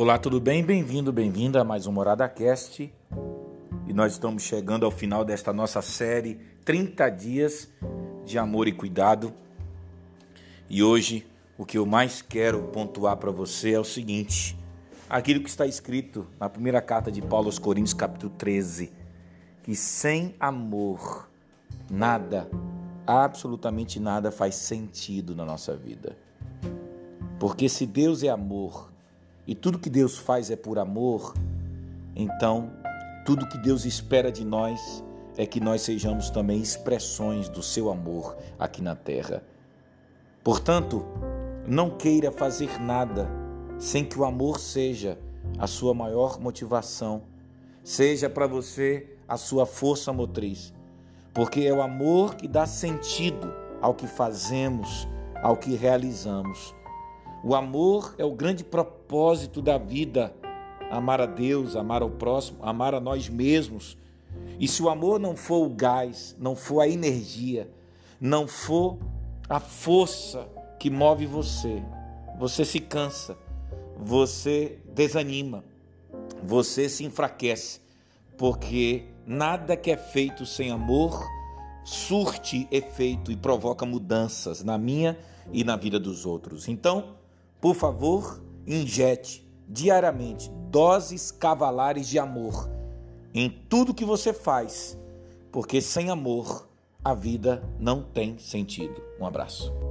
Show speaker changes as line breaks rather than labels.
Olá, tudo bem? Bem-vindo, bem-vinda a mais um Morada Cast. E nós estamos chegando ao final desta nossa série 30 dias de amor e cuidado. E hoje o que eu mais quero pontuar para você é o seguinte: aquilo que está escrito na primeira carta de Paulo aos Coríntios, capítulo 13, que sem amor nada, absolutamente nada faz sentido na nossa vida. Porque se Deus é amor, e tudo que Deus faz é por amor, então tudo que Deus espera de nós é que nós sejamos também expressões do seu amor aqui na terra. Portanto, não queira fazer nada sem que o amor seja a sua maior motivação, seja para você a sua força motriz, porque é o amor que dá sentido ao que fazemos, ao que realizamos. O amor é o grande propósito da vida. Amar a Deus, amar ao próximo, amar a nós mesmos. E se o amor não for o gás, não for a energia, não for a força que move você, você se cansa, você desanima, você se enfraquece, porque nada que é feito sem amor surte efeito e provoca mudanças na minha e na vida dos outros. Então, por favor, injete diariamente doses cavalares de amor em tudo que você faz, porque sem amor a vida não tem sentido. Um abraço.